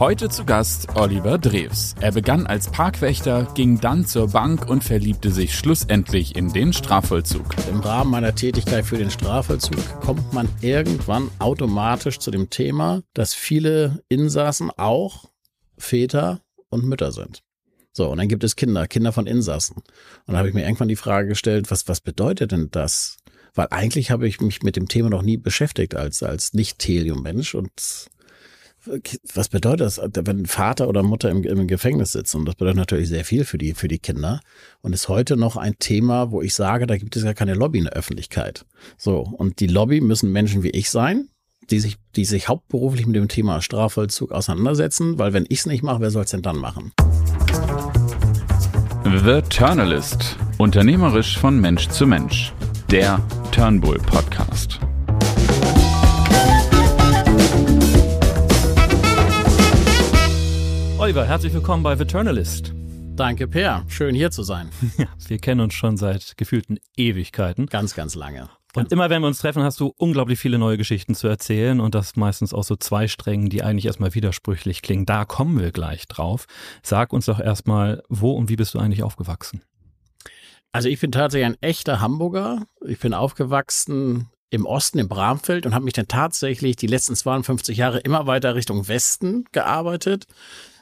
Heute zu Gast Oliver Drews. Er begann als Parkwächter, ging dann zur Bank und verliebte sich schlussendlich in den Strafvollzug. Im Rahmen meiner Tätigkeit für den Strafvollzug kommt man irgendwann automatisch zu dem Thema, dass viele Insassen auch Väter und Mütter sind. So, und dann gibt es Kinder, Kinder von Insassen. Und da habe ich mir irgendwann die Frage gestellt, was, was bedeutet denn das? Weil eigentlich habe ich mich mit dem Thema noch nie beschäftigt als, als Nicht-Thelium-Mensch und was bedeutet das, wenn Vater oder Mutter im, im, Gefängnis sitzen? Und das bedeutet natürlich sehr viel für die, für die Kinder und ist heute noch ein Thema, wo ich sage, da gibt es ja keine Lobby in der Öffentlichkeit. So. Und die Lobby müssen Menschen wie ich sein, die sich, die sich hauptberuflich mit dem Thema Strafvollzug auseinandersetzen, weil wenn ich es nicht mache, wer soll es denn dann machen? The Turnalist. Unternehmerisch von Mensch zu Mensch. Der Turnbull Podcast. Oliver, herzlich willkommen bei The Turnalist. Danke, Per. Schön hier zu sein. Ja, wir kennen uns schon seit gefühlten Ewigkeiten. Ganz, ganz lange. Und immer wenn wir uns treffen, hast du unglaublich viele neue Geschichten zu erzählen und das meistens aus so zwei Strängen, die eigentlich erstmal widersprüchlich klingen. Da kommen wir gleich drauf. Sag uns doch erstmal, wo und wie bist du eigentlich aufgewachsen? Also ich bin tatsächlich ein echter Hamburger. Ich bin aufgewachsen im Osten, im Bramfeld und habe mich dann tatsächlich die letzten 52 Jahre immer weiter Richtung Westen gearbeitet.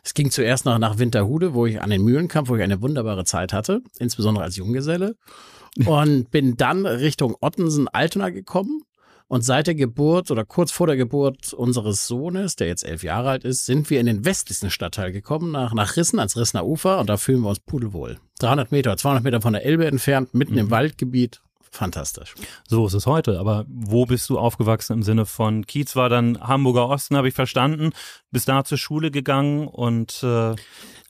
Es ging zuerst noch nach Winterhude, wo ich an den Mühlen kam, wo ich eine wunderbare Zeit hatte, insbesondere als Junggeselle. Und bin dann Richtung Ottensen-Altona gekommen. Und seit der Geburt oder kurz vor der Geburt unseres Sohnes, der jetzt elf Jahre alt ist, sind wir in den westlichsten Stadtteil gekommen, nach, nach Rissen, ans Rissener Ufer. Und da fühlen wir uns pudelwohl. 300 Meter, 200 Meter von der Elbe entfernt, mitten mhm. im Waldgebiet fantastisch. So ist es heute. Aber wo bist du aufgewachsen im Sinne von Kiez war dann Hamburger Osten, habe ich verstanden. Bist da zur Schule gegangen und äh,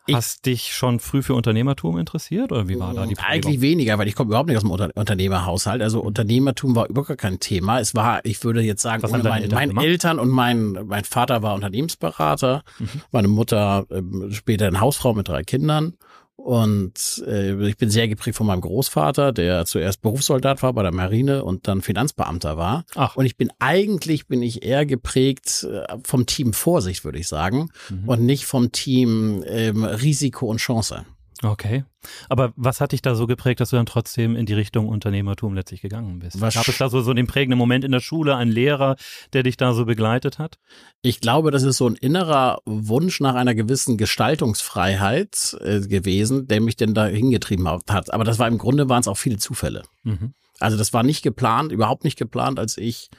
ich Hast dich schon früh für Unternehmertum interessiert oder wie war da die Prägung? Eigentlich weniger, weil ich komme überhaupt nicht aus dem Unter Unternehmerhaushalt. Also mhm. Unternehmertum war überhaupt kein Thema. Es war, ich würde jetzt sagen, ohne mein, Eltern meine Eltern und mein, mein Vater war Unternehmensberater, mhm. meine Mutter äh, später eine Hausfrau mit drei Kindern. Und äh, ich bin sehr geprägt von meinem Großvater, der zuerst Berufssoldat war bei der Marine und dann Finanzbeamter war. Ach. Und ich bin eigentlich bin ich eher geprägt äh, vom Team Vorsicht, würde ich sagen, mhm. und nicht vom Team ähm, Risiko und Chance. Okay. Aber was hat dich da so geprägt, dass du dann trotzdem in die Richtung Unternehmertum letztlich gegangen bist? Was Gab es da so, so den prägenden Moment in der Schule, einen Lehrer, der dich da so begleitet hat? Ich glaube, das ist so ein innerer Wunsch nach einer gewissen Gestaltungsfreiheit äh, gewesen, der mich denn da hingetrieben hat. Aber das war im Grunde waren es auch viele Zufälle. Mhm. Also das war nicht geplant, überhaupt nicht geplant, als ich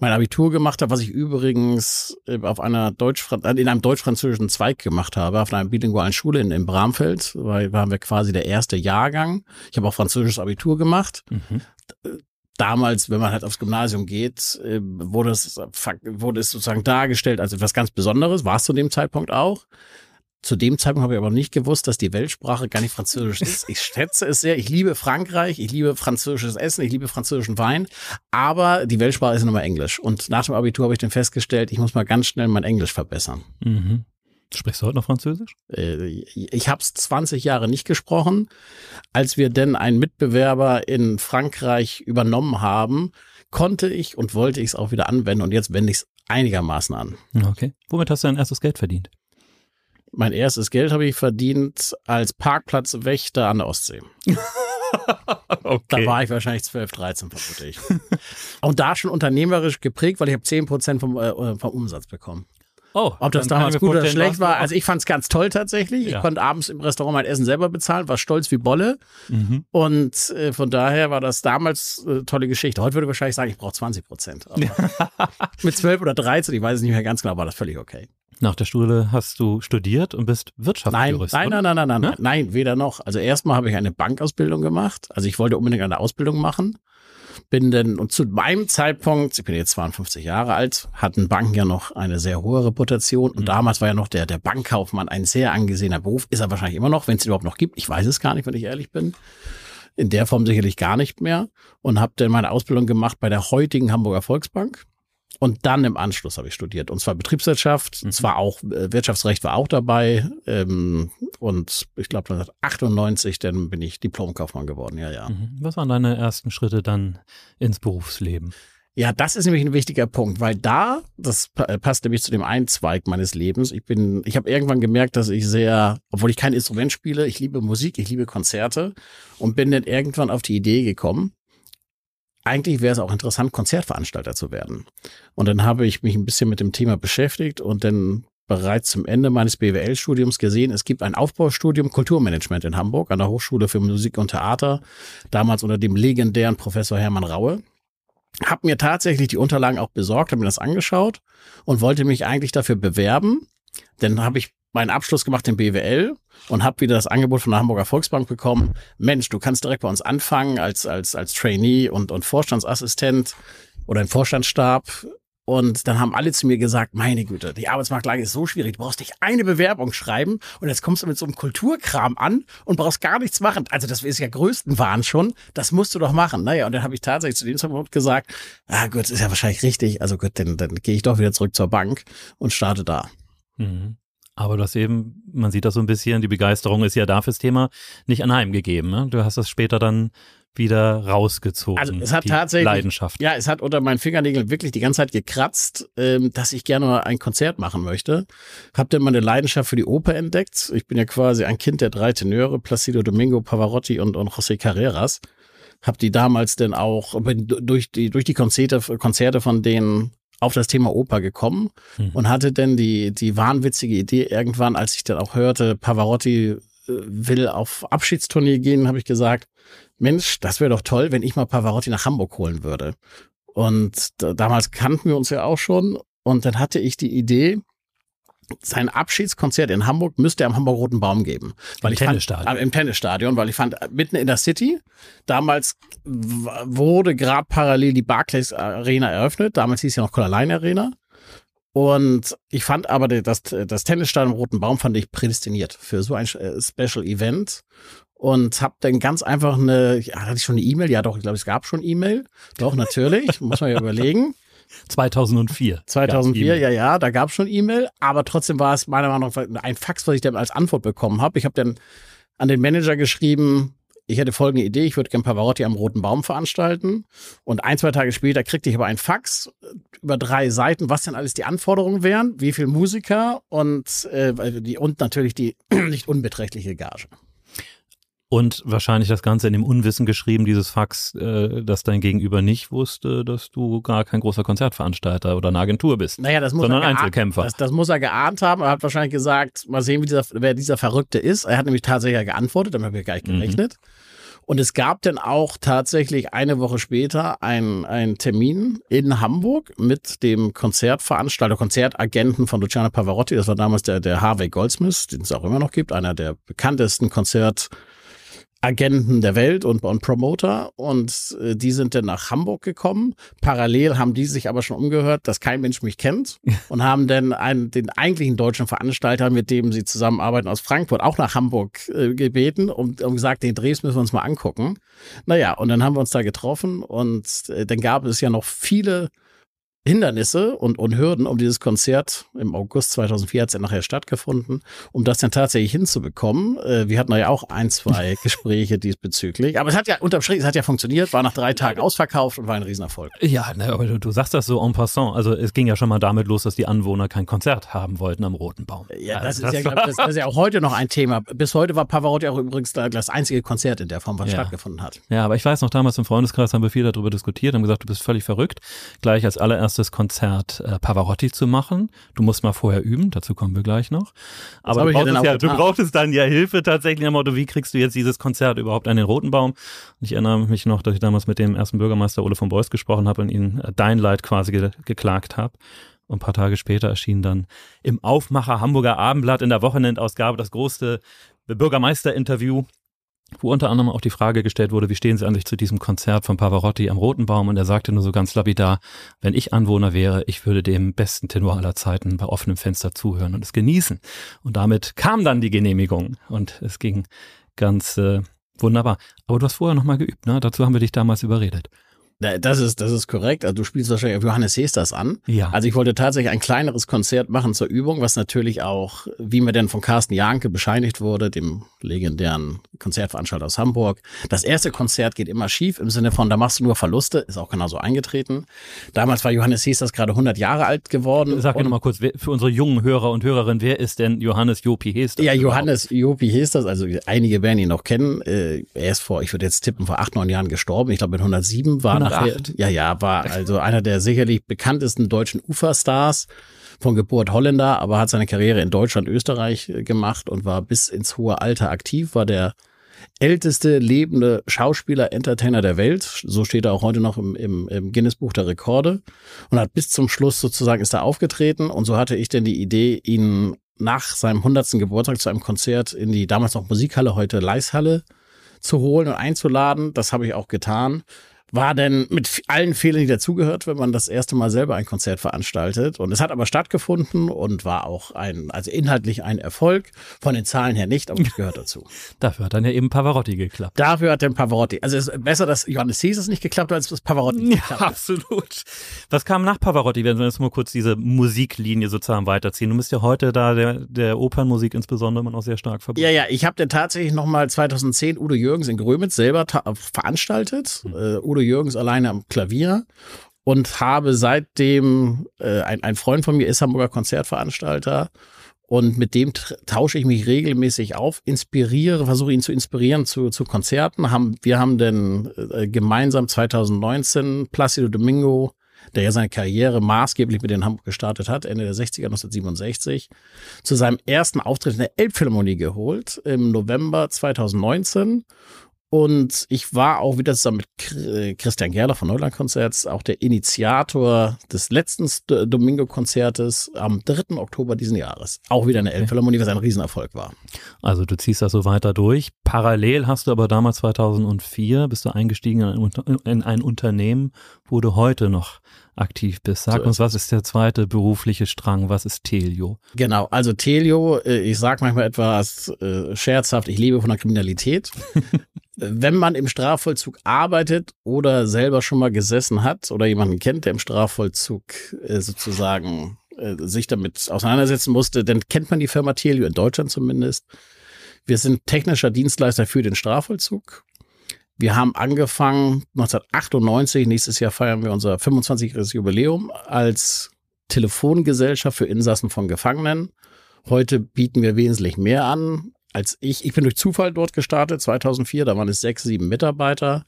mein Abitur gemacht habe, was ich übrigens äh, auf einer Deutsch äh, in einem deutsch-französischen Zweig gemacht habe, auf einer bilingualen Schule in, in Bramfeld, weil waren wir quasi der erste Jahrgang. Ich habe auch französisches Abitur gemacht. Mhm. Damals, wenn man halt aufs Gymnasium geht, äh, wurde es, wurde es sozusagen dargestellt als etwas ganz Besonderes, war es zu dem Zeitpunkt auch. Zu dem Zeitpunkt habe ich aber nicht gewusst, dass die Weltsprache gar nicht Französisch ist. Ich schätze es sehr. Ich liebe Frankreich, ich liebe französisches Essen, ich liebe französischen Wein, aber die Weltsprache ist immer Englisch. Und nach dem Abitur habe ich dann festgestellt, ich muss mal ganz schnell mein Englisch verbessern. Mhm. Sprichst du heute noch Französisch? Äh, ich habe es 20 Jahre nicht gesprochen. Als wir denn einen Mitbewerber in Frankreich übernommen haben, konnte ich und wollte ich es auch wieder anwenden und jetzt wende ich es einigermaßen an. Okay. Womit hast du dein erstes Geld verdient? Mein erstes Geld habe ich verdient als Parkplatzwächter an der Ostsee. okay. Da war ich wahrscheinlich 12, 13, vermute ich. Und da schon unternehmerisch geprägt, weil ich habe 10 Prozent vom, äh, vom Umsatz bekommen. Oh, Ob das damals gut oder schlecht war, also ich fand es ganz toll tatsächlich. Ja. Ich konnte abends im Restaurant mein Essen selber bezahlen, war stolz wie Bolle. Mhm. Und äh, von daher war das damals äh, tolle Geschichte. Heute würde ich wahrscheinlich sagen, ich brauche 20 Prozent. mit 12 oder 13, ich weiß es nicht mehr ganz genau, war das völlig okay. Nach der Schule hast du studiert und bist Wirtschaftsjurist. Nein, nein, nein, nein, nein, nein, nein, weder noch. Also erstmal habe ich eine Bankausbildung gemacht. Also ich wollte unbedingt eine Ausbildung machen. Bin denn, und zu meinem Zeitpunkt, ich bin jetzt 52 Jahre alt, hatten Banken ja noch eine sehr hohe Reputation. Und mhm. damals war ja noch der, der Bankkaufmann ein sehr angesehener Beruf. Ist er wahrscheinlich immer noch, wenn es überhaupt noch gibt. Ich weiß es gar nicht, wenn ich ehrlich bin. In der Form sicherlich gar nicht mehr. Und habe dann meine Ausbildung gemacht bei der heutigen Hamburger Volksbank. Und dann im Anschluss habe ich studiert. Und zwar Betriebswirtschaft, mhm. zwar auch äh, Wirtschaftsrecht war auch dabei. Ähm, und ich glaube 1998, dann bin ich Diplomkaufmann geworden, ja, ja. Mhm. Was waren deine ersten Schritte dann ins Berufsleben? Ja, das ist nämlich ein wichtiger Punkt, weil da, das äh, passt nämlich zu dem einen Zweig meines Lebens. Ich bin, ich habe irgendwann gemerkt, dass ich sehr, obwohl ich kein Instrument spiele, ich liebe Musik, ich liebe Konzerte und bin dann irgendwann auf die Idee gekommen, eigentlich wäre es auch interessant, Konzertveranstalter zu werden. Und dann habe ich mich ein bisschen mit dem Thema beschäftigt und dann bereits zum Ende meines BWL-Studiums gesehen, es gibt ein Aufbaustudium Kulturmanagement in Hamburg an der Hochschule für Musik und Theater, damals unter dem legendären Professor Hermann Raue. Hab mir tatsächlich die Unterlagen auch besorgt, habe mir das angeschaut und wollte mich eigentlich dafür bewerben. Dann habe ich meinen Abschluss gemacht im BWL und habe wieder das Angebot von der Hamburger Volksbank bekommen. Mensch, du kannst direkt bei uns anfangen als als als Trainee und und Vorstandsassistent oder im Vorstandsstab und dann haben alle zu mir gesagt, meine Güte, die Arbeitsmarktlage ist so schwierig, du brauchst nicht eine Bewerbung schreiben und jetzt kommst du mit so einem Kulturkram an und brauchst gar nichts machen. Also das ist ja größten Wahn schon, das musst du doch machen. Naja, und dann habe ich tatsächlich zu dem Zeitpunkt gesagt, ah gut, ist ja wahrscheinlich richtig, also gut, dann, dann gehe ich doch wieder zurück zur Bank und starte da. Mhm. Aber du hast eben, man sieht das so ein bisschen, die Begeisterung ist ja da fürs Thema nicht anheimgegeben. Ne? Du hast das später dann wieder rausgezogen. Also es hat tatsächlich Leidenschaft. Ja, es hat unter meinen Fingernägeln wirklich die ganze Zeit gekratzt, ähm, dass ich gerne mal ein Konzert machen möchte. Hab dann meine Leidenschaft für die Oper entdeckt. Ich bin ja quasi ein Kind der drei Tenöre, Placido Domingo, Pavarotti und, und José Carreras. Hab die damals dann auch durch die durch die Konzerte Konzerte von denen auf das Thema Oper gekommen hm. und hatte dann die die wahnwitzige Idee irgendwann, als ich dann auch hörte, Pavarotti will auf Abschiedstournee gehen, habe ich gesagt, Mensch, das wäre doch toll, wenn ich mal Pavarotti nach Hamburg holen würde. Und damals kannten wir uns ja auch schon. Und dann hatte ich die Idee, sein Abschiedskonzert in Hamburg müsste er am Hamburg Roten Baum geben. Weil Im ich Tennisstadion. Fand, äh, Im Tennisstadion, weil ich fand, mitten in der City, damals wurde gerade parallel die Barclays Arena eröffnet. Damals hieß ja noch Colorline Arena. Und ich fand aber das, das Tennisstadion im Roten Baum fand ich prädestiniert für so ein äh, Special Event und habe dann ganz einfach eine, ja, hatte ich schon eine E-Mail? Ja, doch, ich glaube, es gab schon E-Mail. Doch, natürlich, muss man ja überlegen. 2004. 2004, e ja, ja, da gab es schon E-Mail, aber trotzdem war es meiner Meinung nach ein Fax, was ich dann als Antwort bekommen habe. Ich habe dann an den Manager geschrieben, ich hätte folgende Idee, ich würde gerne Pavarotti am Roten Baum veranstalten. Und ein, zwei Tage später kriegte ich aber ein Fax über drei Seiten, was denn alles die Anforderungen wären, wie viel Musiker und, äh, die, und natürlich die nicht unbeträchtliche Gage. Und wahrscheinlich das Ganze in dem Unwissen geschrieben, dieses Fax, äh, dass dein Gegenüber nicht wusste, dass du gar kein großer Konzertveranstalter oder eine Agentur bist. Naja, das muss sondern er Einzelkämpfer. Das, das, muss er geahnt haben. Er hat wahrscheinlich gesagt, mal sehen, wie dieser, wer dieser Verrückte ist. Er hat nämlich tatsächlich geantwortet, damit habe ich gar nicht mhm. gerechnet. Mhm. Und es gab dann auch tatsächlich eine Woche später einen Termin in Hamburg mit dem Konzertveranstalter, Konzertagenten von Luciano Pavarotti. Das war damals der, der Harvey Goldsmith, den es auch immer noch gibt, einer der bekanntesten Konzert- Agenten der Welt und, und Promoter und äh, die sind dann nach Hamburg gekommen. Parallel haben die sich aber schon umgehört, dass kein Mensch mich kennt und haben dann einen, den eigentlichen deutschen Veranstalter, mit dem sie zusammenarbeiten aus Frankfurt, auch nach Hamburg äh, gebeten und, und gesagt, den Drehs müssen wir uns mal angucken. Naja, und dann haben wir uns da getroffen und äh, dann gab es ja noch viele Hindernisse und, und Hürden um dieses Konzert im August 2004 hat es ja nachher stattgefunden, um das dann tatsächlich hinzubekommen. Äh, wir hatten ja auch ein, zwei Gespräche diesbezüglich. Aber es hat ja unterm Strich, es hat ja funktioniert, war nach drei Tagen ausverkauft und war ein Riesenerfolg. Ja, ne, aber du, du, sagst das so en passant. Also es ging ja schon mal damit los, dass die Anwohner kein Konzert haben wollten am Roten Baum. Ja, das, also, ist, ja, glaub, das, das, ist ja auch heute noch ein Thema. Bis heute war Pavarotti auch übrigens das einzige Konzert in der Form, was ja. stattgefunden hat. Ja, aber ich weiß noch, damals im Freundeskreis haben wir viel darüber diskutiert, haben gesagt, du bist völlig verrückt. Gleich als allererstes erstes Konzert äh, Pavarotti zu machen. Du musst mal vorher üben, dazu kommen wir gleich noch. Aber du brauchtest, ja, du brauchtest, dann ja Hilfe tatsächlich am Motto, wie kriegst du jetzt dieses Konzert überhaupt an den Roten Baum? Und ich erinnere mich noch, dass ich damals mit dem ersten Bürgermeister Ole von Beuys gesprochen habe und ihn äh, dein Leid quasi ge geklagt habe. Und ein paar Tage später erschien dann im Aufmacher Hamburger Abendblatt in der Wochenendausgabe das große Bürgermeisterinterview wo unter anderem auch die Frage gestellt wurde, wie stehen Sie sich zu diesem Konzert von Pavarotti am Roten Baum? Und er sagte nur so ganz lapidar, wenn ich Anwohner wäre, ich würde dem besten Tenor aller Zeiten bei offenem Fenster zuhören und es genießen. Und damit kam dann die Genehmigung und es ging ganz äh, wunderbar. Aber du hast vorher nochmal geübt, ne? Dazu haben wir dich damals überredet. Das ist, das ist korrekt. Also du spielst wahrscheinlich auf Johannes Hesters an. Ja. Also ich wollte tatsächlich ein kleineres Konzert machen zur Übung, was natürlich auch, wie mir denn von Carsten Janke bescheinigt wurde, dem legendären Konzertveranstalter aus Hamburg. Das erste Konzert geht immer schief im Sinne von, da machst du nur Verluste, ist auch genauso eingetreten. Damals war Johannes Hesters gerade 100 Jahre alt geworden. Sag mir nochmal kurz, für unsere jungen Hörer und Hörerinnen, wer ist denn Johannes Jopi Hesters? Ja, Johannes Jopi Hesters, also einige werden ihn noch kennen. Äh, er ist vor, ich würde jetzt tippen, vor acht, neun Jahren gestorben. Ich glaube mit 107 war 108. nachher, ja, ja, war also einer der sicherlich bekanntesten deutschen Uferstars von Geburt Holländer, aber hat seine Karriere in Deutschland, Österreich äh, gemacht und war bis ins hohe Alter aktiv, war der älteste lebende Schauspieler, Entertainer der Welt. So steht er auch heute noch im, im, im Guinness-Buch der Rekorde und hat bis zum Schluss sozusagen ist er aufgetreten und so hatte ich denn die Idee, ihn nach seinem 100. Geburtstag zu einem Konzert in die damals noch Musikhalle, heute Leishalle zu holen und einzuladen. Das habe ich auch getan. War denn mit allen Fehlern, die dazugehört, wenn man das erste Mal selber ein Konzert veranstaltet. Und es hat aber stattgefunden und war auch ein, also inhaltlich ein Erfolg. Von den Zahlen her nicht, aber es gehört dazu. Dafür hat dann ja eben Pavarotti geklappt. Dafür hat der Pavarotti. Also es ist besser, dass Johannes Caesar nicht geklappt hat, als das Pavarotti nicht geklappt Ja, hat. absolut. Was kam nach Pavarotti, wenn wir jetzt mal kurz diese Musiklinie sozusagen weiterziehen? Du bist ja heute da der, der Opernmusik insbesondere immer noch sehr stark verbunden. Ja, ja, ich habe dann tatsächlich nochmal 2010 Udo Jürgens in Grömitz selber ta- veranstaltet. Äh, Udo Jürgens alleine am Klavier und habe seitdem, äh, ein, ein Freund von mir ist Hamburger Konzertveranstalter und mit dem tausche ich mich regelmäßig auf, inspiriere, versuche ihn zu inspirieren zu, zu Konzerten. Haben, wir haben dann äh, gemeinsam 2019 Placido Domingo der ja seine Karriere maßgeblich mit in Hamburg gestartet hat, Ende der 60er, 1967, zu seinem ersten Auftritt in der Elbphilharmonie geholt im November 2019. Und ich war auch wieder zusammen mit Chr- Christian Gerler von Neuland Konzerts auch der Initiator des letzten St- Domingo-Konzertes am 3. Oktober diesen Jahres. Auch wieder in der Elbphilharmonie, was ein Riesenerfolg war. Also du ziehst das so weiter durch. Parallel hast du aber damals 2004 bist du eingestiegen in ein, Unter- in ein Unternehmen, wo du heute noch aktiv bist. Sag So uns, was ist der zweite berufliche Strang? Was ist Telio? Genau, also Telio, äh, ich sage manchmal etwas äh, scherzhaft, ich lebe von der Kriminalität. Wenn man im Strafvollzug arbeitet oder selber schon mal gesessen hat oder jemanden kennt, der im Strafvollzug äh, sozusagen äh, sich damit auseinandersetzen musste, dann kennt man die Firma Telio in Deutschland zumindest. Wir sind technischer Dienstleister für den Strafvollzug. Wir haben angefangen 1998, nächstes Jahr feiern wir unser 25-jähriges Jubiläum als Telefongesellschaft für Insassen von Gefangenen. Heute bieten wir wesentlich mehr an als ich. Ich bin durch Zufall dort gestartet, 2004, da waren es sechs, sieben Mitarbeiter.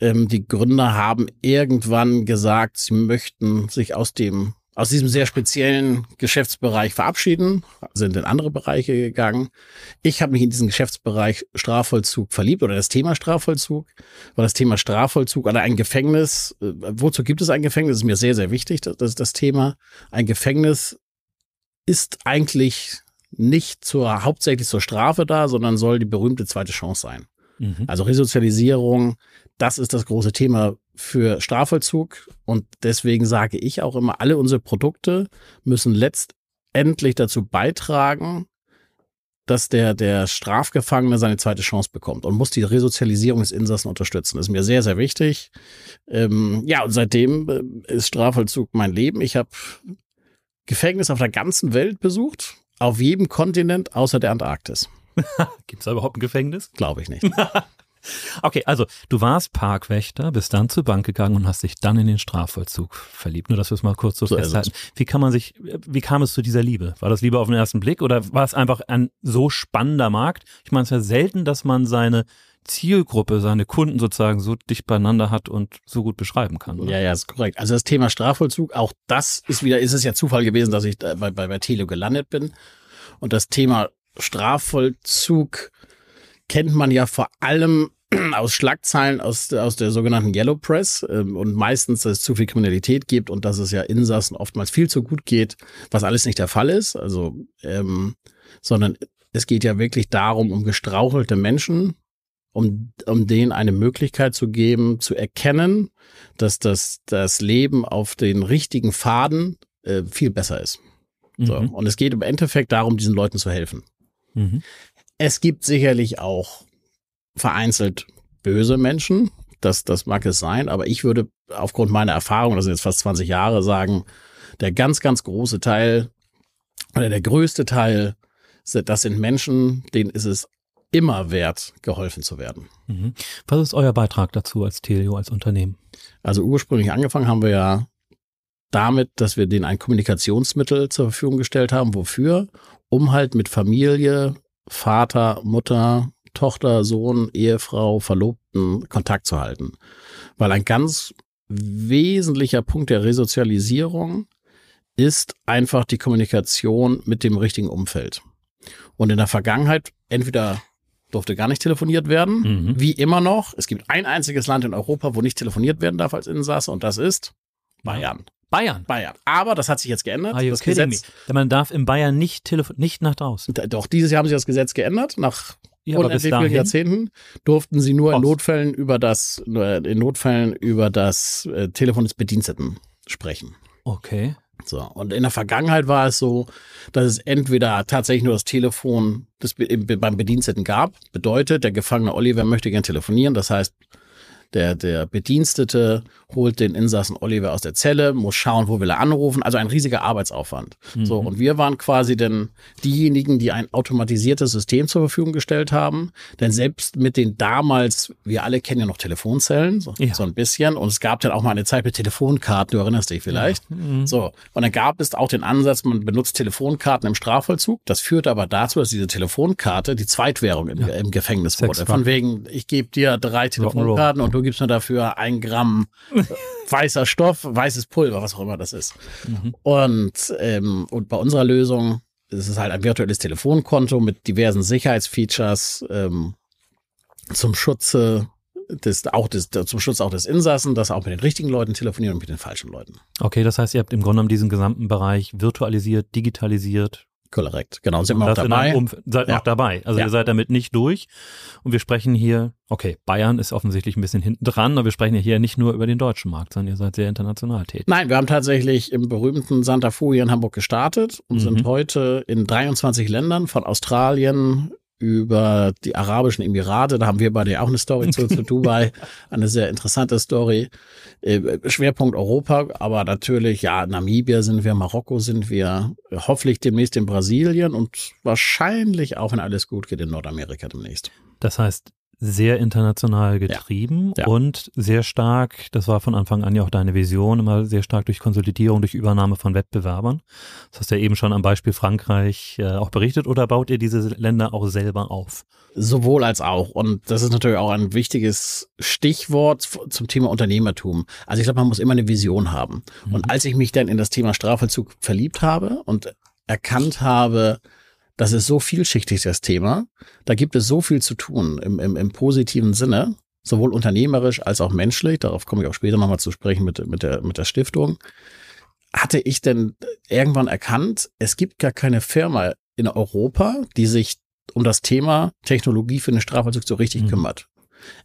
Ähm, die Gründer haben irgendwann gesagt, sie möchten sich aus dem aus diesem sehr speziellen Geschäftsbereich verabschieden, sind in andere Bereiche gegangen. Ich habe mich in diesen Geschäftsbereich Strafvollzug verliebt oder das Thema Strafvollzug, weil das Thema Strafvollzug oder ein Gefängnis, äh, wozu gibt es ein Gefängnis, das ist mir sehr, sehr wichtig, das, das das Thema. Ein Gefängnis ist eigentlich nicht zur, hauptsächlich zur Strafe da, sondern soll die berühmte zweite Chance sein. Mhm. Also Resozialisierung, das ist das große Thema für Strafvollzug. Und deswegen sage ich auch immer, alle unsere Produkte müssen letztendlich dazu beitragen, dass der, der Strafgefangene seine zweite Chance bekommt und muss die Resozialisierung des Insassen unterstützen. Das ist mir sehr, sehr wichtig. Ähm, ja, und seitdem äh, ist Strafvollzug mein Leben. Ich habe Gefängnis auf der ganzen Welt besucht, auf jedem Kontinent außer der Antarktis. Gibt es da überhaupt ein Gefängnis? Glaube ich nicht. Okay, also du warst Parkwächter, bist dann zur Bank gegangen und hast dich dann in den Strafvollzug verliebt. Nur, dass wir es mal kurz so, So festhalten. Wie kann man sich, wie kam es zu dieser Liebe? War das Liebe auf den ersten Blick oder war es einfach ein so spannender Markt? Ich meine, es ist ja selten, dass man seine Zielgruppe, seine Kunden sozusagen so dicht beieinander hat und so gut beschreiben kann. Oder? Ja, ja, ist korrekt. Also das Thema Strafvollzug, auch das ist wieder, ist es ja Zufall gewesen, dass ich bei, bei, bei Tele gelandet bin. Und das Thema Strafvollzug kennt man ja vor allem aus Schlagzeilen aus, aus der sogenannten Yellow Press ähm, und meistens, dass es zu viel Kriminalität gibt und dass es ja Insassen oftmals viel zu gut geht, was alles nicht der Fall ist. Also, ähm, sondern es geht ja wirklich darum, um gestrauchelte Menschen, um, um denen eine Möglichkeit zu geben, zu erkennen, dass das, das Leben auf den richtigen Faden äh, viel besser ist. So. Mhm. Und es geht im Endeffekt darum, diesen Leuten zu helfen. Mhm. Es gibt sicherlich auch vereinzelt böse Menschen, Das, das mag es sein, aber ich würde aufgrund meiner Erfahrung, das sind jetzt fast 20 Jahre, sagen, der ganz, ganz große Teil oder der größte Teil, das sind Menschen, denen ist es immer wert, geholfen zu werden. Mhm. Was ist euer Beitrag dazu als Telio, als Unternehmen? Also ursprünglich angefangen haben wir ja damit, dass wir denen ein Kommunikationsmittel zur Verfügung gestellt haben. Wofür? Um halt mit Familie, Vater, Mutter, Tochter, Sohn, Ehefrau, Verlobten Kontakt zu halten. Weil ein ganz wesentlicher Punkt der Resozialisierung ist einfach die Kommunikation mit dem richtigen Umfeld. Und in der Vergangenheit entweder durfte gar nicht telefoniert werden, mhm. wie immer noch. Es gibt ein einziges Land in Europa, wo nicht telefoniert werden darf als Insasse und das ist Bayern. Bayern. Bayern. Aber das hat sich jetzt geändert. Are you das Gesetz, me? Man darf in Bayern nicht nicht nach draußen. Doch, dieses Jahr haben sie das Gesetz geändert. Nach ja, unendlichen Jahrzehnten durften sie nur in Notfällen über das, in Notfällen über das Telefon des Bediensteten sprechen. Okay. So, und in der Vergangenheit war es so, dass es entweder tatsächlich nur das Telefon des, beim Bediensteten gab. Bedeutet, der Gefangene Oliver möchte gern telefonieren. Das heißt, der, der Bedienstete holt den Insassen Oliver aus der Zelle, muss schauen, wo will er anrufen. Also ein riesiger Arbeitsaufwand. Mhm. So, und wir waren quasi denn diejenigen, die ein automatisiertes System zur Verfügung gestellt haben. Denn selbst mit den damals, wir alle kennen ja noch Telefonzellen, so, ja. so ein bisschen. Und es gab dann auch mal eine Zeit mit Telefonkarten, du erinnerst dich vielleicht. Ja. Mhm. So. Und dann gab es auch den Ansatz, man benutzt Telefonkarten im Strafvollzug. Das führte aber dazu, dass diese Telefonkarte die Zweitwährung im, ja. im Gefängnis wurde. Von wegen, ich gebe dir drei Telefonkarten und du gibst mir dafür ein Gramm weißer Stoff, weißes Pulver, was auch immer das ist. Mhm. Und, ähm, und bei unserer Lösung ist es halt ein virtuelles Telefonkonto mit diversen Sicherheitsfeatures ähm, zum Schutze des, auch des, zum Schutz auch des Insassen, dass auch mit den richtigen Leuten telefonieren und mit den falschen Leuten. Okay, das heißt, ihr habt im Grunde genommen diesen gesamten Bereich virtualisiert, digitalisiert, Korrekt, genau. Sind wir auch dabei. Umf seid ja. auch dabei. Also ja. ihr seid damit nicht durch. Und wir sprechen hier, okay, Bayern ist offensichtlich ein bisschen hinten dran, aber wir sprechen hier nicht nur über den deutschen Markt, sondern ihr seid sehr international tätig. Nein, wir haben tatsächlich im berühmten Santa Fu hier in Hamburg gestartet und mhm. sind heute in 23 Ländern von Australien über die Arabischen Emirate. Da haben wir beide auch eine Story zu, zu Dubai. Eine sehr interessante Story. Äh, Schwerpunkt Europa, aber natürlich, ja, Namibia sind wir, Marokko sind wir, hoffentlich demnächst in Brasilien und wahrscheinlich auch, wenn alles gut geht, in Nordamerika demnächst. Das heißt, sehr international getrieben ja, ja. und sehr stark, das war von Anfang an ja auch deine Vision, immer sehr stark durch Konsolidierung, durch Übernahme von Wettbewerbern. Das hast du ja eben schon am Beispiel Frankreich äh, auch berichtet oder baut ihr diese Länder auch selber auf? Sowohl als auch. Und das ist natürlich auch ein wichtiges Stichwort zum Thema Unternehmertum. Also ich glaube, man muss immer eine Vision haben. Mhm. Und als ich mich dann in das Thema Strafvollzug verliebt habe und erkannt habe, das ist so vielschichtig, das Thema. Da gibt es so viel zu tun im, im, im positiven Sinne, sowohl unternehmerisch als auch menschlich. Darauf komme ich auch später nochmal zu sprechen mit, mit, der, mit der Stiftung. Hatte ich denn irgendwann erkannt, es gibt gar keine Firma in Europa, die sich um das Thema Technologie für den Strafvollzug so richtig mhm. kümmert.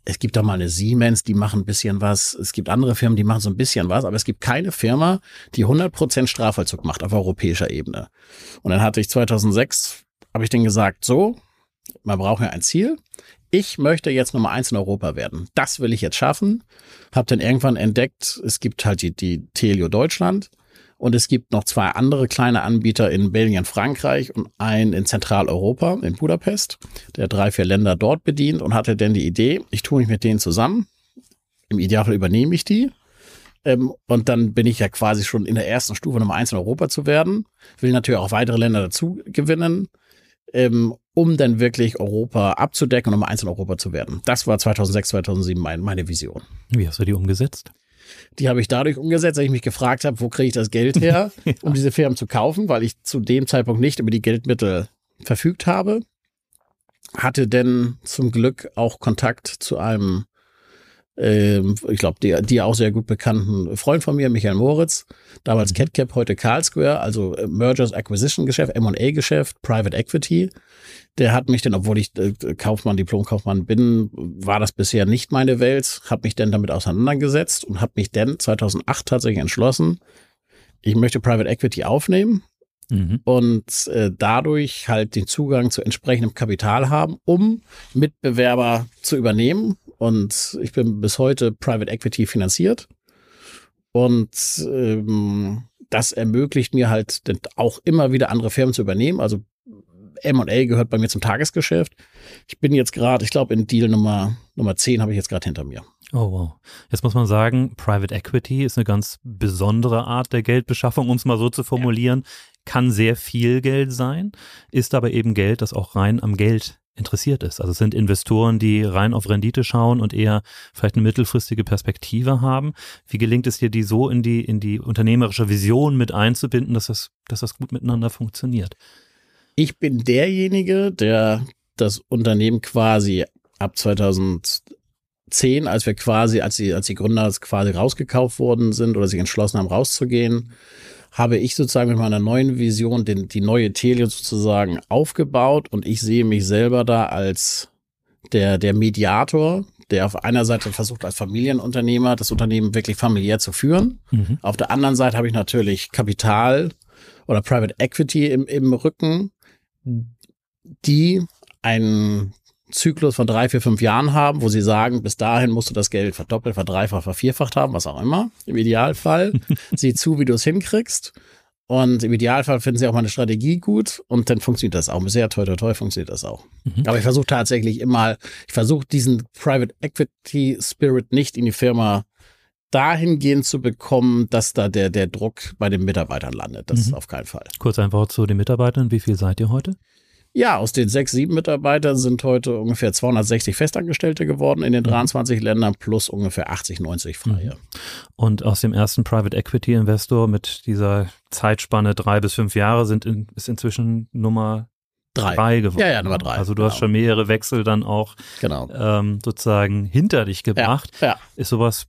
Es gibt da mal eine Siemens, die machen ein bisschen was. Es gibt andere Firmen, die machen so ein bisschen was. Aber es gibt keine Firma, die 100% Strafvollzug macht auf europäischer Ebene. Und dann hatte ich 2006, habe ich denen gesagt, so, man braucht ja ein Ziel. Ich möchte jetzt Nummer eins in Europa werden. Das will ich jetzt schaffen. Hab dann irgendwann entdeckt, es gibt halt die, die Telio Deutschland. Und es gibt noch zwei andere kleine Anbieter in Belgien, Frankreich und einen in Zentraleuropa, in Budapest, der drei, vier Länder dort bedient und hatte dann die Idee, ich tue mich mit denen zusammen. Im Idealfall übernehme ich die. Ähm, und dann bin ich ja quasi schon in der ersten Stufe Nummer eins in Europa zu werden. Will natürlich auch weitere Länder dazu gewinnen, ähm, um dann wirklich Europa abzudecken und Nummer eins in Europa zu werden. Das war 2006, 2007 mein, meine Vision. Wie hast du die umgesetzt? Die habe ich dadurch umgesetzt, dass ich mich gefragt habe, wo kriege ich das Geld her, ja. um diese Firmen zu kaufen, weil ich zu dem Zeitpunkt nicht über die Geldmittel verfügt habe. Hatte denn zum Glück auch Kontakt zu einem, ich glaube, dir die auch sehr gut bekannten Freund von mir, Michael Moritz, damals mhm. CatCap, heute Carl Square, also äh, Mergers Acquisition Geschäft, M&A Geschäft, Private Equity. Der hat mich denn, obwohl ich äh, Kaufmann, Diplomkaufmann bin, war das bisher nicht meine Welt, habe mich dann damit auseinandergesetzt und habe mich dann 2008 tatsächlich entschlossen, ich möchte Private Equity aufnehmen mhm. und äh, dadurch halt den Zugang zu entsprechendem Kapital haben, um Mitbewerber zu übernehmen und ich bin bis heute Private Equity finanziert. Und ähm, das ermöglicht mir halt auch immer wieder andere Firmen zu übernehmen. Also M&A gehört bei mir zum Tagesgeschäft. Ich bin jetzt gerade, ich glaube, in Deal Nummer, Nummer 10 habe ich jetzt gerade hinter mir. Oh wow. Jetzt muss man sagen, Private Equity ist eine ganz besondere Art der Geldbeschaffung, um es mal so zu formulieren. Ja. Kann sehr viel Geld sein, ist aber eben Geld, das auch rein am Geld interessiert ist. Also es sind Investoren, die rein auf Rendite schauen und eher vielleicht eine mittelfristige Perspektive haben. Wie gelingt es dir, die so in die, in die unternehmerische Vision mit einzubinden, dass das, dass das gut miteinander funktioniert? Ich bin derjenige, der das Unternehmen quasi ab 2010, als wir quasi, als die, als die Gründer quasi rausgekauft worden sind oder sich entschlossen haben, rauszugehen, habe ich sozusagen mit meiner neuen Vision den, die neue Telia sozusagen aufgebaut und ich sehe mich selber da als der, der Mediator, der auf einer Seite versucht, als Familienunternehmer das Unternehmen wirklich familiär zu führen. Mhm. Auf der anderen Seite habe ich natürlich Kapital oder Private Equity im, im Rücken, die einen Zyklus von drei, vier, fünf Jahren haben, wo sie sagen, bis dahin musst du das Geld verdoppelt, verdreifacht, vervierfacht haben, was auch immer. Im Idealfall. Sieh zu, wie du es hinkriegst. Und im Idealfall finden sie auch meine Strategie gut und dann funktioniert das auch. Sehr toll, toll, toll funktioniert das auch. Mhm. Aber ich versuche tatsächlich immer, ich versuche diesen Private Equity Spirit nicht in die Firma dahingehend zu bekommen, dass da der, der Druck bei den Mitarbeitern landet. Das mhm. ist auf keinen Fall. Kurz einfach zu den Mitarbeitern. Wie viel seid ihr heute? Ja, aus den sechs, sieben Mitarbeitern sind heute ungefähr 260 Festangestellte geworden in den 23 mhm. Ländern plus ungefähr 80, 90 Freie. Mhm. Und aus dem ersten Private Equity Investor mit dieser Zeitspanne drei bis fünf Jahre sind in, ist inzwischen Nummer drei. drei geworden. Ja, ja, Nummer drei. Also du genau. hast schon mehrere Wechsel dann auch genau. ähm, sozusagen hinter dich gebracht. Ja, ja. Ist sowas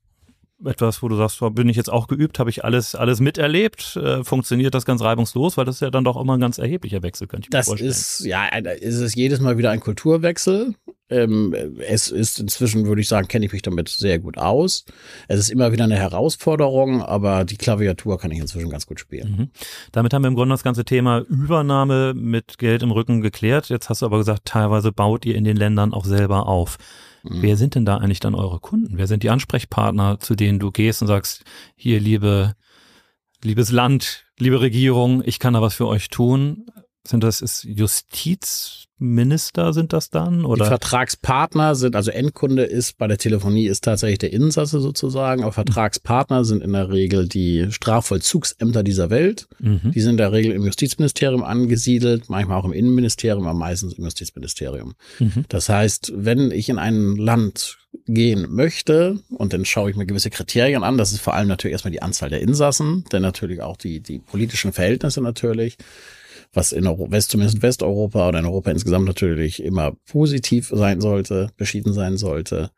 etwas, wo du sagst, bin ich jetzt auch geübt, habe ich alles, alles miterlebt, äh, funktioniert das ganz reibungslos, weil das ist ja dann doch immer ein ganz erheblicher Wechsel, könnte ich das mir vorstellen. Das ist, ja, ist es jedes Mal wieder ein Kulturwechsel. Ähm, es ist inzwischen, würde ich sagen, kenne ich mich damit sehr gut aus. Es ist immer wieder eine Herausforderung, aber die Klaviatur kann ich inzwischen ganz gut spielen. Mhm. Damit haben wir im Grunde das ganze Thema Übernahme mit Geld im Rücken geklärt. Jetzt hast du aber gesagt, teilweise baut ihr in den Ländern auch selber auf. Mhm. Wer sind denn da eigentlich dann eure Kunden? Wer sind die Ansprechpartner, zu denen du gehst und sagst, hier, liebe, liebes Land, liebe Regierung, ich kann da was für euch tun? Sind das ist Justiz, Minister sind das dann? Oder? Die Vertragspartner sind, also Endkunde ist bei der Telefonie ist tatsächlich der Insasse sozusagen, aber Vertragspartner sind in der Regel die Strafvollzugsämter dieser Welt. Mhm. Die sind in der Regel im Justizministerium angesiedelt, manchmal auch im Innenministerium, aber meistens im Justizministerium. Mhm. Das heißt, wenn ich in ein Land gehen möchte, und dann schaue ich mir gewisse Kriterien an, das ist vor allem natürlich erstmal die Anzahl der Insassen, dann natürlich auch die, die politischen Verhältnisse natürlich was in Europa, West, zumindest in Westeuropa oder in Europa insgesamt natürlich immer positiv sein sollte, beschieden sein sollte.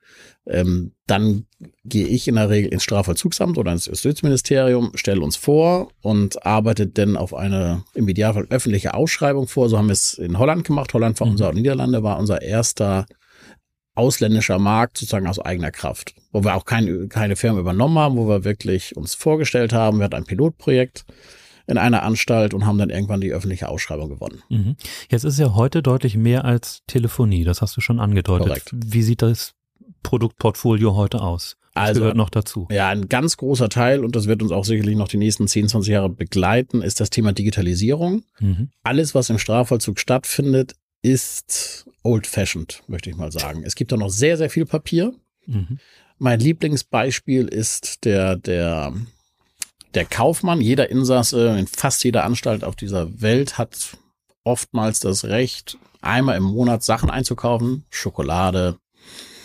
Ähm, dann gehe ich in der Regel ins Strafvollzugsamt oder ins Justizministerium, stelle uns vor und arbeite dann auf eine im Idealfall öffentliche Ausschreibung vor. So haben wir es in Holland gemacht. Holland war mhm. unser, Niederlande war unser erster ausländischer Markt sozusagen aus eigener Kraft, wo wir auch kein, keine Firma übernommen haben, wo wir wirklich uns vorgestellt haben. Wir hatten ein Pilotprojekt in einer Anstalt und haben dann irgendwann die öffentliche Ausschreibung gewonnen. Mhm. Jetzt ist ja heute deutlich mehr als Telefonie, das hast du schon angedeutet. Korrekt. Wie sieht das Produktportfolio heute aus? Das also, gehört noch dazu. Ja, ein ganz großer Teil, und das wird uns auch sicherlich noch die nächsten 10, 20 Jahre begleiten, ist das Thema Digitalisierung. Mhm. Alles, was im Strafvollzug stattfindet, ist old-fashioned, möchte ich mal sagen. Es gibt da noch sehr, sehr viel Papier. Mhm. Mein Lieblingsbeispiel ist der, der der Kaufmann, jeder Insasse in fast jeder Anstalt auf dieser Welt hat oftmals das Recht, einmal im Monat Sachen einzukaufen. Schokolade,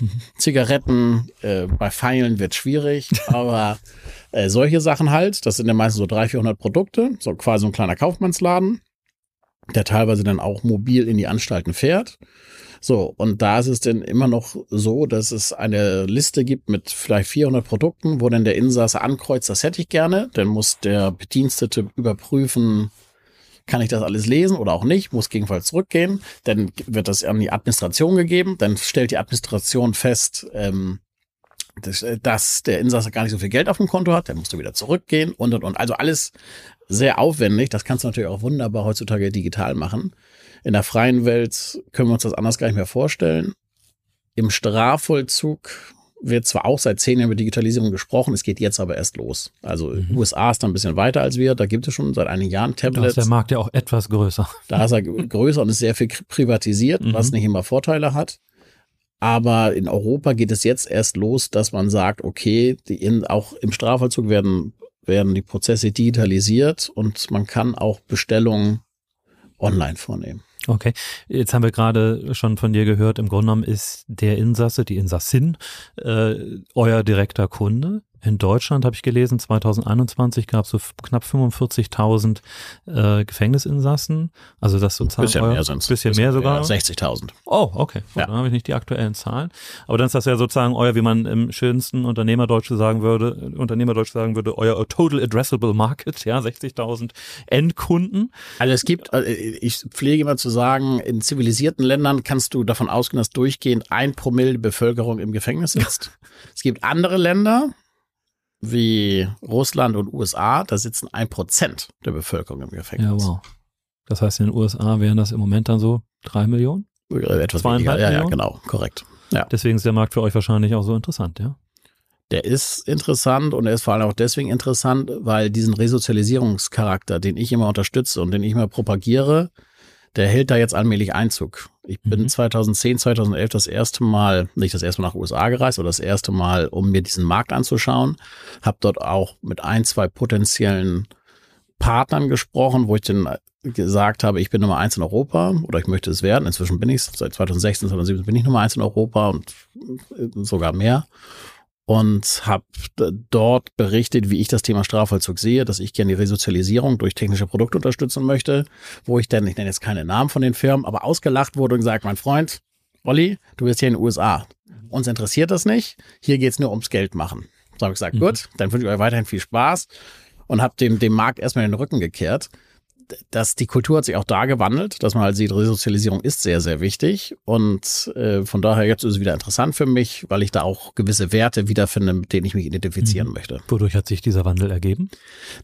Zigaretten, äh, bei Pfeilen wird schwierig, aber äh, solche Sachen halt, das sind ja meistens so 300, 400 Produkte, so quasi ein kleiner Kaufmannsladen, der teilweise dann auch mobil in die Anstalten fährt. So, und da ist es denn immer noch so, dass es eine Liste gibt mit vielleicht 400 Produkten, wo dann der Insasse ankreuzt, das hätte ich gerne. Dann muss der Bedienstete überprüfen, kann ich das alles lesen oder auch nicht, muss gegebenenfalls zurückgehen. Dann wird das an die Administration gegeben. Dann stellt die Administration fest, ähm, dass, äh, dass der Insasse gar nicht so viel Geld auf dem Konto hat. Dann musst du wieder zurückgehen und und und. Also alles sehr aufwendig. Das kannst du natürlich auch wunderbar heutzutage digital machen. In der freien Welt können wir uns das anders gar nicht mehr vorstellen. im Strafvollzug wird zwar auch seit zehn Jahren über Digitalisierung gesprochen, es geht jetzt aber erst los. Also mhm. USA ist da ein bisschen weiter als wir, da gibt es schon seit einigen Jahren Tablets. Da ist der Markt ja auch etwas größer. Da ist er größer und ist sehr viel privatisiert, mhm. was nicht immer Vorteile hat. Aber in Europa geht es jetzt erst los, dass man sagt, okay, die in, auch im Strafvollzug werden, werden die Prozesse digitalisiert und man kann auch Bestellungen online vornehmen. Okay, jetzt haben wir gerade schon von dir gehört, im Grunde genommen ist der Insasse, die Insassin, äh, euer direkter Kunde. In Deutschland habe ich gelesen, 2021 gab es so knapp 45.000 äh, Gefängnisinsassen. Also das sozusagen bisschen euer, mehr sind bisschen, bisschen mehr sogar. 60.000. Oh, okay. ja. Dann habe ich nicht die aktuellen Zahlen. Aber dann ist das ja sozusagen euer, wie man im schönsten Unternehmerdeutsch sagen würde, Unternehmerdeutsch sagen würde, euer Total Addressable Market, ja, 60.000 Endkunden. Also es gibt, äh, ich pflege immer zu sagen, in zivilisierten Ländern kannst du davon ausgehen, dass durchgehend ein Promille Bevölkerung im Gefängnis sitzt. es gibt andere Länder, wie Russland und USA, da sitzen ein Prozent der Bevölkerung im Gefängnis. Ja, wow. Das heißt, in den USA wären das im Moment dann so drei Millionen? Äh, etwas weniger, ja, ja, genau, korrekt. Ja. Deswegen ist der Markt für euch wahrscheinlich auch so interessant, ja? Der ist interessant und er ist vor allem auch deswegen interessant, weil diesen Resozialisierungscharakter, den ich immer unterstütze und den ich immer propagiere, der hält da jetzt allmählich Einzug. Ich bin mhm. 2010, 2011 das erste Mal, nicht das erste Mal nach USA gereist, aber das erste Mal, um mir diesen Markt anzuschauen. Habe dort auch mit ein, zwei potenziellen Partnern gesprochen, wo ich dann gesagt habe, ich bin Nummer eins in Europa oder ich möchte es werden. Inzwischen bin ich es. Seit 2016, 2017 bin ich Nummer eins in Europa und sogar mehr und habe dort berichtet, wie ich das Thema Strafvollzug sehe, dass ich gerne die Resozialisierung durch technische Produkte unterstützen möchte, wo ich dann, ich nenne jetzt keine Namen von den Firmen, aber ausgelacht wurde und gesagt, mein Freund, Olli, du bist hier in den USA. Uns interessiert das nicht. Hier geht's nur ums Geld machen. So habe ich gesagt, mhm. gut, dann wünsche ich euch weiterhin viel Spaß und habe dem, dem Markt erstmal den Rücken gekehrt dass die Kultur hat sich auch da gewandelt, dass man halt sieht, Resozialisierung ist sehr, sehr wichtig. Und äh, von daher jetzt ist es wieder interessant für mich, weil ich da auch gewisse Werte wiederfinde, mit denen ich mich identifizieren mhm. möchte. Wodurch hat sich dieser Wandel ergeben?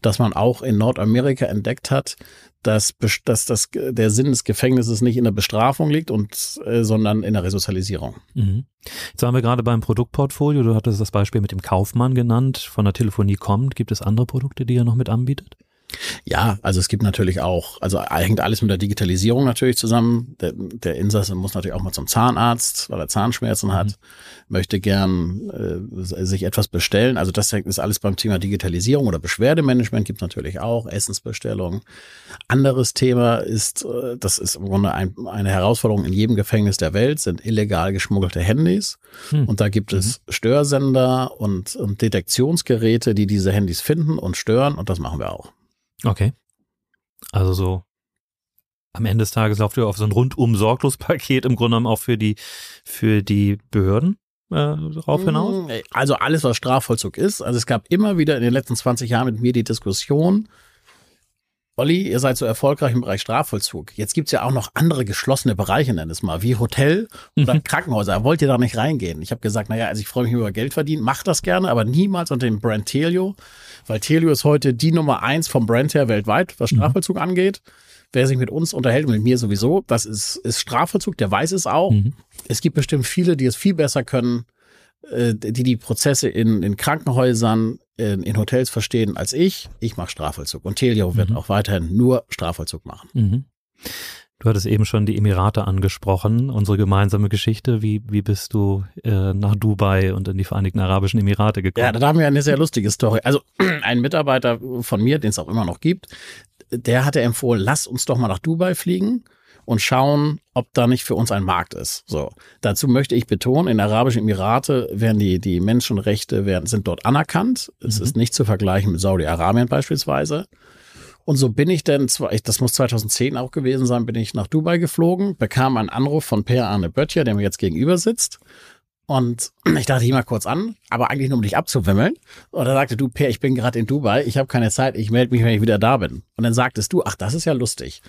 Dass man auch in Nordamerika entdeckt hat, dass, dass, dass der Sinn des Gefängnisses nicht in der Bestrafung liegt, und, äh, sondern in der Resozialisierung. Mhm. Jetzt waren wir gerade beim Produktportfolio. Du hattest das Beispiel mit dem Kaufmann genannt, von der Telefonie kommt. Gibt es andere Produkte, die ihr noch mit anbietet? Ja, also es gibt natürlich auch, also hängt alles mit der Digitalisierung natürlich zusammen. Der, der Insasse muss natürlich auch mal zum Zahnarzt, weil er Zahnschmerzen hat, mhm. möchte gern äh, sich etwas bestellen. Also das ist alles beim Thema Digitalisierung oder Beschwerdemanagement gibt es natürlich auch, Essensbestellung. Anderes Thema ist, äh, das ist im Grunde ein, eine Herausforderung in jedem Gefängnis der Welt, sind illegal geschmuggelte Handys. Mhm. Und da gibt es mhm. Störsender und, und Detektionsgeräte, die diese Handys finden und stören und das machen wir auch. Okay. Also so am Ende des Tages lauft ihr auf so ein rundum sorglos Paket im Grunde genommen auch für die für die Behörden äh, darauf hinaus? Mm, also alles, was Strafvollzug ist. Also es gab immer wieder in den letzten 20 Jahren mit mir die Diskussion, Olli, ihr seid so erfolgreich im Bereich Strafvollzug. Jetzt gibt's ja auch noch andere geschlossene Bereiche, nenn es mal, wie Hotel oder mhm. Krankenhäuser. Wollt ihr da nicht reingehen? Ich habe gesagt, naja, also ich freue mich über Geld verdienen, mach das gerne, aber niemals unter dem Brand Telio, weil Telio ist heute die Nummer eins vom Brand her weltweit, was mhm. Strafvollzug mhm. angeht. Wer sich mit uns unterhält und mit mir sowieso, das ist, ist Strafvollzug, der weiß es auch. Mhm. Es gibt bestimmt viele, die es viel besser können, äh, die die Prozesse in, in Krankenhäusern, in, Hotels verstehen als ich. Ich mache Strafvollzug. Und Telio mhm. wird auch weiterhin nur Strafvollzug machen. Mhm. Du hattest eben schon die Emirate angesprochen, unsere gemeinsame Geschichte. Wie, wie bist du äh, nach Dubai und in die Vereinigten Arabischen Emirate gekommen? Ja, da haben wir eine sehr lustige Story. Also ein Mitarbeiter von mir, den es auch immer noch gibt, der hatte empfohlen, lass uns doch mal nach Dubai fliegen und schauen, ob da nicht für uns ein Markt ist. So. Dazu möchte ich betonen, in Arabischen Emirate werden die, die Menschenrechte werden, sind dort anerkannt. Es mhm. ist nicht zu vergleichen mit Saudi-Arabien beispielsweise. Und so bin ich dann, das muss 2010 auch gewesen sein, bin ich nach Dubai geflogen, bekam einen Anruf von Per Arne Böttcher, der mir jetzt gegenüber sitzt und ich dachte, ich mal kurz an, aber eigentlich nur um dich abzuwimmeln. Und er sagte, du, Per, ich bin gerade in Dubai, ich habe keine Zeit, ich melde mich, wenn ich wieder da bin. Und dann sagtest du, ach, das ist ja lustig.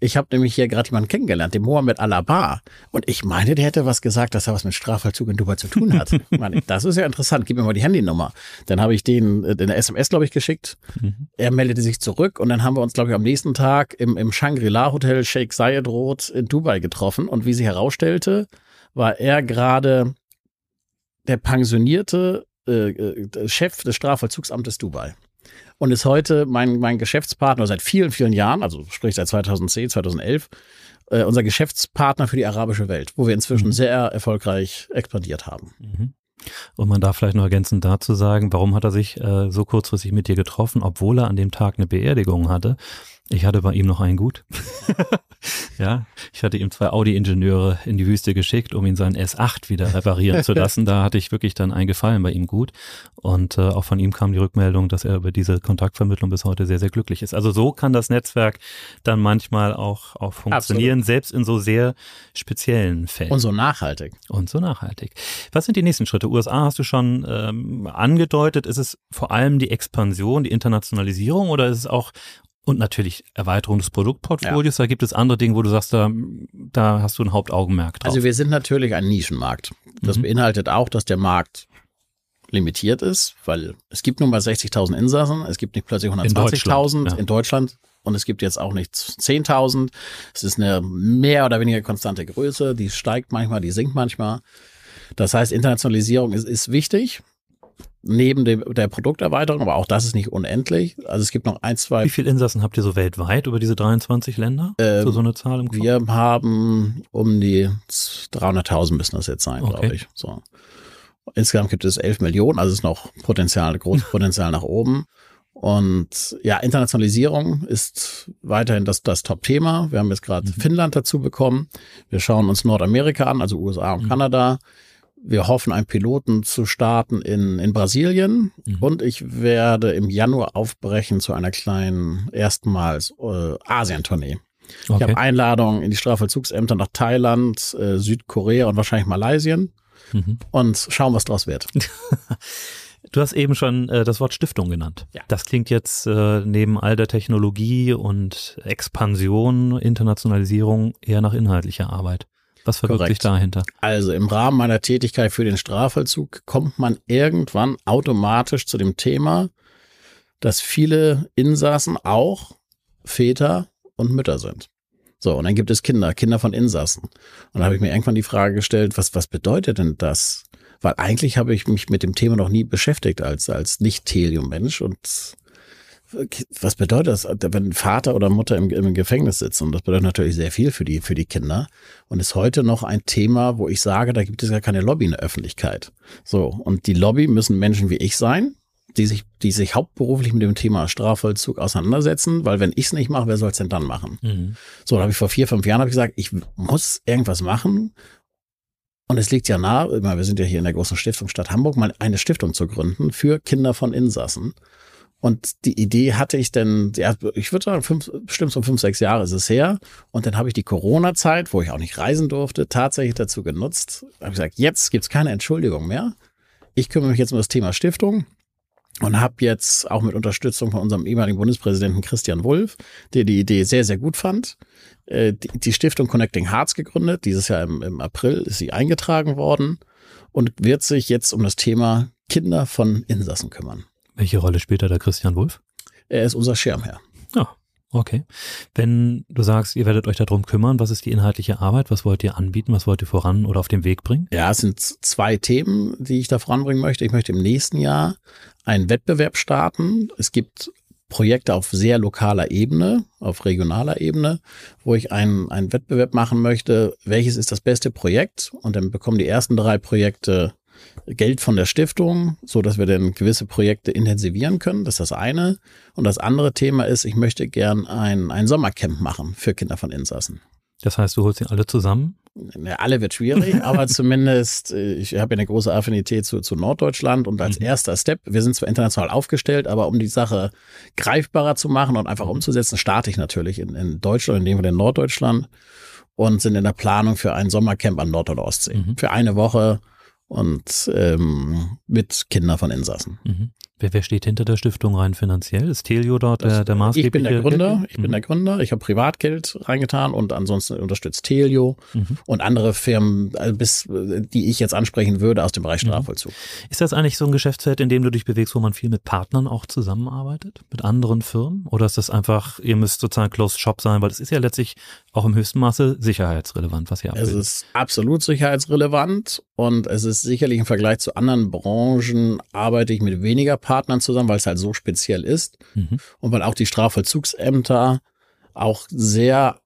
Ich habe nämlich hier gerade jemanden kennengelernt, den Mohammed Alabar. Und ich meine, der hätte was gesagt, dass er was mit Strafvollzug in Dubai zu tun hat. ich meine, das ist ja interessant, gib mir mal die Handynummer. Dann habe ich den in der SMS, glaube ich, geschickt. Mhm. Er meldete sich zurück und dann haben wir uns, glaube ich, am nächsten Tag im, im Shangri-La Hotel Sheikh Zayed Road in Dubai getroffen. Und wie sie herausstellte, war er gerade der pensionierte äh, äh, Chef des Strafvollzugsamtes Dubai und ist heute mein, mein Geschäftspartner seit vielen, vielen Jahren, also sprich seit 2010, 2011, äh, unser Geschäftspartner für die arabische Welt, wo wir inzwischen mhm. sehr erfolgreich expandiert haben. Mhm. Und man darf vielleicht noch ergänzend dazu sagen, warum hat er sich äh, so kurzfristig mit dir getroffen, obwohl er an dem Tag eine Beerdigung hatte. Ich hatte bei ihm noch einen gut. ja, ich hatte ihm zwei Audi-Ingenieure in die Wüste geschickt, um ihn seinen S8 wieder reparieren zu lassen. Da hatte ich wirklich dann einen Gefallen bei ihm gut. Und äh, auch von ihm kam die Rückmeldung, dass er über diese Kontaktvermittlung bis heute sehr, sehr glücklich ist. Also so kann das Netzwerk dann manchmal auch, auch funktionieren, Absolut. selbst in so sehr speziellen Fällen. Und so nachhaltig. Und so nachhaltig. Was sind die nächsten Schritte? USA hast du schon ähm, angedeutet. Ist es vor allem die Expansion, die Internationalisierung oder ist es auch und natürlich Erweiterung des Produktportfolios. Ja. Da gibt es andere Dinge, wo du sagst, da, da hast du ein Hauptaugenmerk drauf. Also wir sind natürlich ein Nischenmarkt. Das mhm. beinhaltet auch, dass der Markt limitiert ist, weil es gibt nun mal 60.000 Insassen, es gibt nicht plötzlich 120.000 in, ja. in Deutschland und es gibt jetzt auch nicht 10.000. Es ist eine mehr oder weniger konstante Größe, die steigt manchmal, die sinkt manchmal. Das heißt, Internationalisierung ist, ist wichtig neben dem, der Produkterweiterung, aber auch das ist nicht unendlich. Also es gibt noch ein, zwei. Wie viele Insassen habt ihr so weltweit über diese 23 Länder? Ähm, so, so eine Zahl im Kopf? Wir haben um die 300.000 müssen das jetzt sein, okay. glaube ich. So. Insgesamt gibt es 11 Millionen, also ist noch Potenzial, großes Potenzial nach oben. Und ja, Internationalisierung ist weiterhin das, das Top-Thema. Wir haben jetzt gerade mhm. Finnland dazu bekommen. Wir schauen uns Nordamerika an, also USA und mhm. Kanada. Wir hoffen, einen Piloten zu starten in, in Brasilien. Mhm. Und ich werde im Januar aufbrechen zu einer kleinen, erstmals äh, Asien-Tournee. Okay. Ich habe Einladungen in die Strafvollzugsämter nach Thailand, äh, Südkorea und wahrscheinlich Malaysia. Mhm. Und schauen, was draus wird. Du hast eben schon äh, das Wort Stiftung genannt. Ja. Das klingt jetzt äh, neben all der Technologie und Expansion, Internationalisierung eher nach inhaltlicher Arbeit. Was verbirgt sich dahinter? Also im Rahmen meiner Tätigkeit für den Strafvollzug kommt man irgendwann automatisch zu dem Thema, dass viele Insassen auch Väter und Mütter sind. So, und dann gibt es Kinder, Kinder von Insassen. Und dann habe ich mir irgendwann die Frage gestellt, was, was bedeutet denn das? Weil eigentlich habe ich mich mit dem Thema noch nie beschäftigt als, als Nicht-Thelium-Mensch und was bedeutet das, wenn Vater oder Mutter im, im, Gefängnis sitzen? Und das bedeutet natürlich sehr viel für die, für die Kinder. Und ist heute noch ein Thema, wo ich sage, da gibt es ja keine Lobby in der Öffentlichkeit. So. Und die Lobby müssen Menschen wie ich sein, die sich, die sich hauptberuflich mit dem Thema Strafvollzug auseinandersetzen, weil wenn ich es nicht mache, wer soll es denn dann machen? Mhm. So, da habe ich vor vier, fünf Jahren hab ich gesagt, ich muss irgendwas machen. Und es liegt ja nahe, wir sind ja hier in der großen Stiftung Stadt Hamburg, mal eine Stiftung zu gründen für Kinder von Insassen. Und die Idee hatte ich denn, ja, ich würde sagen, fünf, bestimmt so fünf, sechs Jahre ist es her. Und dann habe ich die Corona-Zeit, wo ich auch nicht reisen durfte, tatsächlich dazu genutzt. Habe gesagt, jetzt gibt's keine Entschuldigung mehr. Ich kümmere mich jetzt um das Thema Stiftung und habe jetzt auch mit Unterstützung von unserem ehemaligen Bundespräsidenten Christian Wulff, der die Idee sehr, sehr gut fand, äh, die Stiftung Connecting Hearts gegründet. Dieses Jahr im April ist sie eingetragen worden und wird sich jetzt um das Thema Kinder von Insassen kümmern. Welche Rolle spielt da der Christian Wulff? Er ist unser Schirmherr. Ja, okay. Wenn du sagst, ihr werdet euch darum kümmern, was ist die inhaltliche Arbeit? Was wollt ihr anbieten? Was wollt ihr voran oder auf den Weg bringen? Ja, es sind zwei Themen, die ich da voranbringen möchte. Ich möchte im nächsten Jahr einen Wettbewerb starten. Es gibt Projekte auf sehr lokaler Ebene, auf regionaler Ebene, wo ich einen, einen Wettbewerb machen möchte, welches ist das beste Projekt und dann bekommen die ersten drei Projekte Geld von der Stiftung, so dass wir dann gewisse Projekte intensivieren können. Das ist das eine. Und das andere Thema ist, ich möchte gern ein, ein Sommercamp machen für Kinder von Insassen. Das heißt, du holst sie alle zusammen? Ja, alle wird schwierig, aber zumindest, äh, ich habe ja eine große Affinität zu, zu Norddeutschland und als mhm. erster Step, wir sind zwar international aufgestellt, aber um die Sache greifbarer zu machen und einfach umzusetzen, starte ich natürlich in, in Deutschland, in dem Fall in Norddeutschland und sind in der Planung für ein Sommercamp an Nord- und Ostsee. Mhm. Für eine Woche und ähm, mit Kindern von Insassen. Mhm. Wer, wer steht hinter der Stiftung rein finanziell? Ist Telio dort das, der, der maßgebliche? Ich bin der Gründer. Ich bin mhm. der Gründer. Ich habe Privatgeld reingetan und ansonsten unterstützt Telio mhm. und andere Firmen, also bis, die ich jetzt ansprechen würde aus dem Bereich mhm. Strafvollzug. Ist das eigentlich so ein Geschäftsfeld, in dem du dich bewegst, wo man viel mit Partnern auch zusammenarbeitet? Mit anderen Firmen? Oder ist das einfach, ihr müsst sozusagen Closed Shop sein? Weil es ist ja letztlich auch im höchsten Maße sicherheitsrelevant, was ihr abbildet. Es ist absolut sicherheitsrelevant und es ist sicherlich im Vergleich zu anderen Branchen arbeite ich mit weniger Partnern zusammen, weil es halt so speziell ist mhm. und weil auch die Strafvollzugsämter auch sehr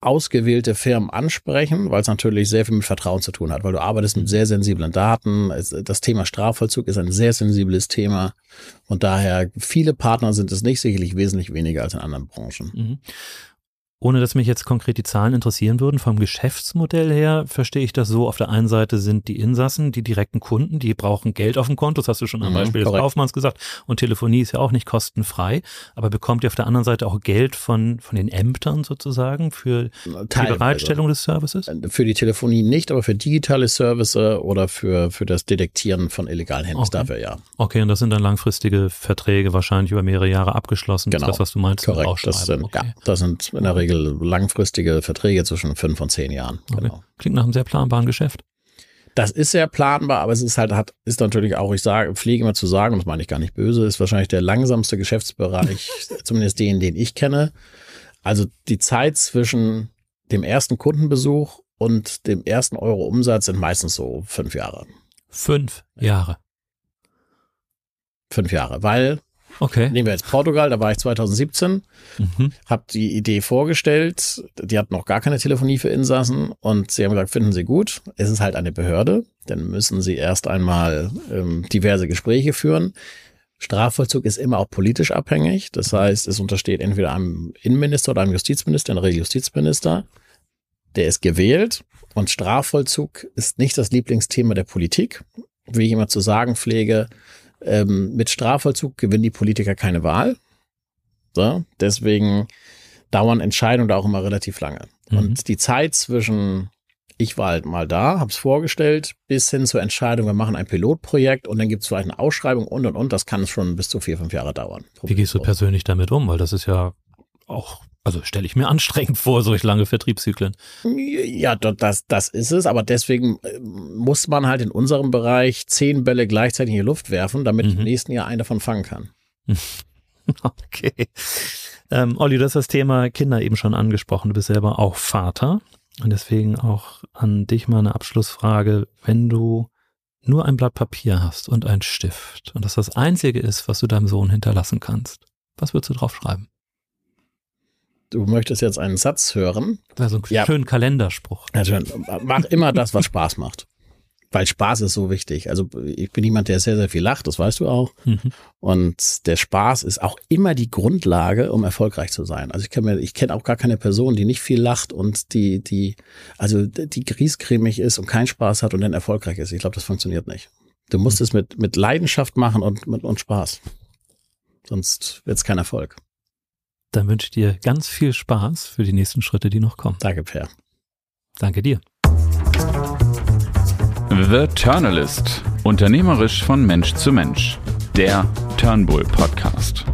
ausgewählte Firmen ansprechen, weil es natürlich sehr viel mit Vertrauen zu tun hat, weil du arbeitest mit sehr sensiblen Daten. Das Thema Strafvollzug ist ein sehr sensibles Thema und daher viele Partner sind es nicht, sicherlich wesentlich weniger als in anderen Branchen. Mhm. Ohne dass mich jetzt konkret die Zahlen interessieren würden, vom Geschäftsmodell her verstehe ich das so, auf der einen Seite sind die Insassen, die direkten Kunden, die brauchen Geld auf dem Konto, das hast du schon am mhm, Beispiel des Kaufmanns gesagt, und Telefonie ist ja auch nicht kostenfrei, aber bekommt ihr auf der anderen Seite auch Geld von, von den Ämtern sozusagen für Teilweise. die Bereitstellung des Services? Äh, für die Telefonie nicht, aber für digitale Services oder für, für das Detektieren von illegalen Handys okay. dafür ja. Okay, und das sind dann langfristige Verträge, wahrscheinlich über mehrere Jahre abgeschlossen, genau. das, was du meinst. Korrekt, das sind, okay. ja, das sind in der Regel Regel langfristige Verträge zwischen fünf und zehn Jahren. Okay. Genau. Klingt nach einem sehr planbaren Geschäft. Das ist sehr planbar, aber es ist halt, hat, ist natürlich auch, ich sage, pflege immer zu sagen, und das meine ich gar nicht böse, ist wahrscheinlich der langsamste Geschäftsbereich, zumindest den, den ich kenne. Also die Zeit zwischen dem ersten Kundenbesuch und dem ersten Euro Umsatz sind meistens so fünf Jahre. Fünf Jahre. Fünf Jahre, weil Okay. Nehmen wir jetzt Portugal, da war ich 2017, mhm. habe die Idee vorgestellt. Die hatten noch gar keine Telefonie für Insassen und sie haben gesagt, finden Sie gut. Es ist halt eine Behörde, dann müssen Sie erst einmal ähm, diverse Gespräche führen. Strafvollzug ist immer auch politisch abhängig. Das heißt, es untersteht entweder einem Innenminister oder einem Justizminister, in der Regel Justizminister. Der ist gewählt und Strafvollzug ist nicht das Lieblingsthema der Politik. Wie ich immer zu sagen pflege, ähm, mit Strafvollzug gewinnen die Politiker keine Wahl. So, deswegen dauern Entscheidungen da auch immer relativ lange. Mhm. Und die Zeit zwischen ich war halt mal da, habe es vorgestellt, bis hin zur Entscheidung, wir machen ein Pilotprojekt und dann gibt es vielleicht eine Ausschreibung und und und, das kann schon bis zu vier, fünf Jahre dauern. Wie gehst du persönlich damit um? Weil das ist ja auch also stelle ich mir anstrengend vor, solch lange Vertriebszyklen. Ja, das, das ist es, aber deswegen äh, muss man halt in unserem Bereich zehn Bälle gleichzeitig in die Luft werfen, damit mhm. ich im nächsten Jahr einen davon fangen kann. Okay. Ähm, Olli, du hast das Thema Kinder eben schon angesprochen. Du bist selber auch Vater. Und deswegen auch an dich mal eine Abschlussfrage. Wenn du nur ein Blatt Papier hast und ein Stift und das das einzige ist, was du deinem Sohn hinterlassen kannst, was würdest du drauf schreiben? Du möchtest jetzt einen Satz hören. Also einen ja. schönen Kalenderspruch. Also, mach immer das, was Spaß macht. Weil Spaß ist so wichtig. Also ich bin jemand, der sehr, sehr viel lacht, das weißt du auch. Mhm. Und der Spaß ist auch immer die Grundlage, um erfolgreich zu sein. Also ich kenne ich kenne auch gar keine Person, die nicht viel lacht und die, die, also die griescremig ist und keinen Spaß hat und dann erfolgreich ist. Ich glaube, das funktioniert nicht. Du musst mhm. es mit, mit Leidenschaft machen und, mit, und Spaß. Sonst wird es kein Erfolg. Dann wünsche ich dir ganz viel Spaß für die nächsten Schritte, die noch kommen. Danke, Per. Danke dir. The Turnalist. Unternehmerisch von Mensch zu Mensch. Der Turnbull Podcast.